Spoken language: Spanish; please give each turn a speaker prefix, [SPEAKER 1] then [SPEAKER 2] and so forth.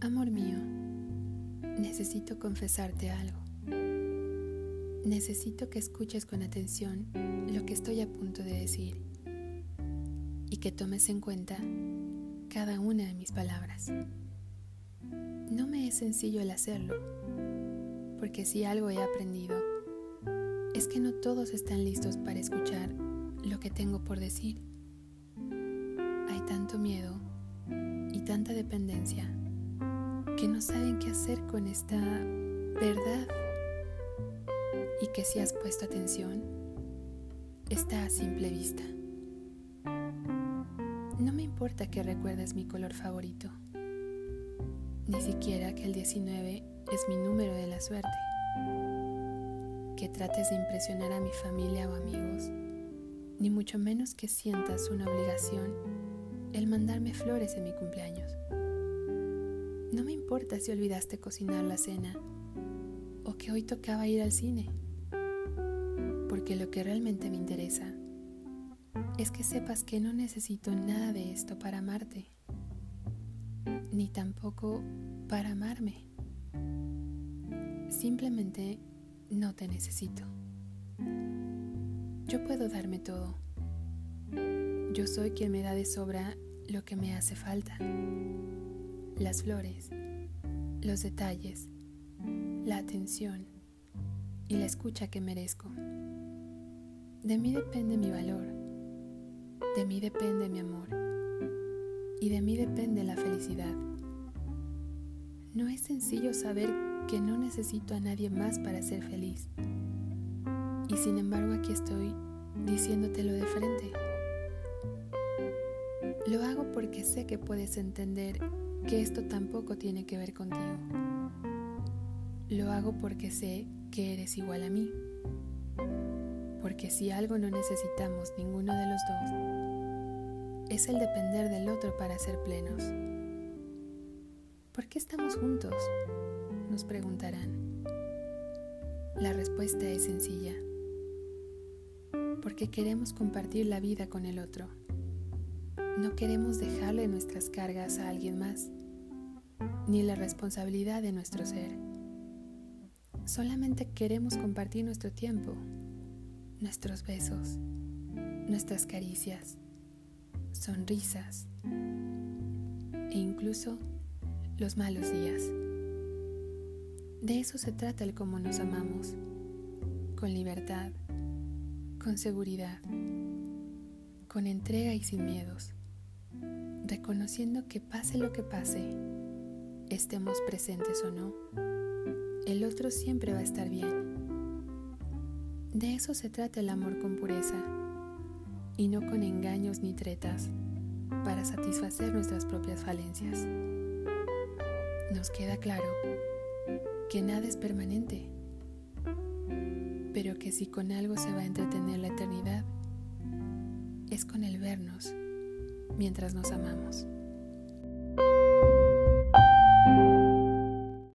[SPEAKER 1] Amor mío, necesito confesarte algo. Necesito que escuches con atención lo que estoy a punto de decir y que tomes en cuenta cada una de mis palabras. No me es sencillo el hacerlo, porque si algo he aprendido es que no todos están listos para escuchar lo que tengo por decir. Hay tanto miedo tanta dependencia que no saben qué hacer con esta verdad y que si has puesto atención, está a simple vista. No me importa que recuerdes mi color favorito, ni siquiera que el 19 es mi número de la suerte, que trates de impresionar a mi familia o amigos, ni mucho menos que sientas una obligación el mandarme flores en mi cumpleaños. No me importa si olvidaste cocinar la cena o que hoy tocaba ir al cine porque lo que realmente me interesa es que sepas que no necesito nada de esto para amarte, ni tampoco para amarme. Simplemente no te necesito. Yo puedo darme todo. Yo soy quien me da de sobra lo que me hace falta. Las flores, los detalles, la atención y la escucha que merezco. De mí depende mi valor, de mí depende mi amor y de mí depende la felicidad. No es sencillo saber que no necesito a nadie más para ser feliz. Y sin embargo aquí estoy diciéndotelo de frente. Lo hago porque sé que puedes entender que esto tampoco tiene que ver contigo. Lo hago porque sé que eres igual a mí porque si algo no necesitamos ninguno de los dos, es el depender del otro para ser plenos. ¿Por qué estamos juntos? Nos preguntarán. La respuesta es sencilla. Porque queremos compartir la vida con el otro. No queremos dejarle nuestras cargas a alguien más, ni la responsabilidad de nuestro ser. Solamente queremos compartir nuestro tiempo, nuestros besos, nuestras caricias, sonrisas e incluso los malos días. De eso se trata el cómo nos amamos, con libertad, con seguridad, con entrega y sin miedos, reconociendo que pase lo que pase, estemos presentes o no, el otro siempre va a estar bien de eso se trata el amor con pureza y no con engaños ni tretas para satisfacer nuestras propias falencias. Nos queda claro que nada es permanente, pero que si con algo se va a entretener la eternidad, es con el vernos mientras nos amamos.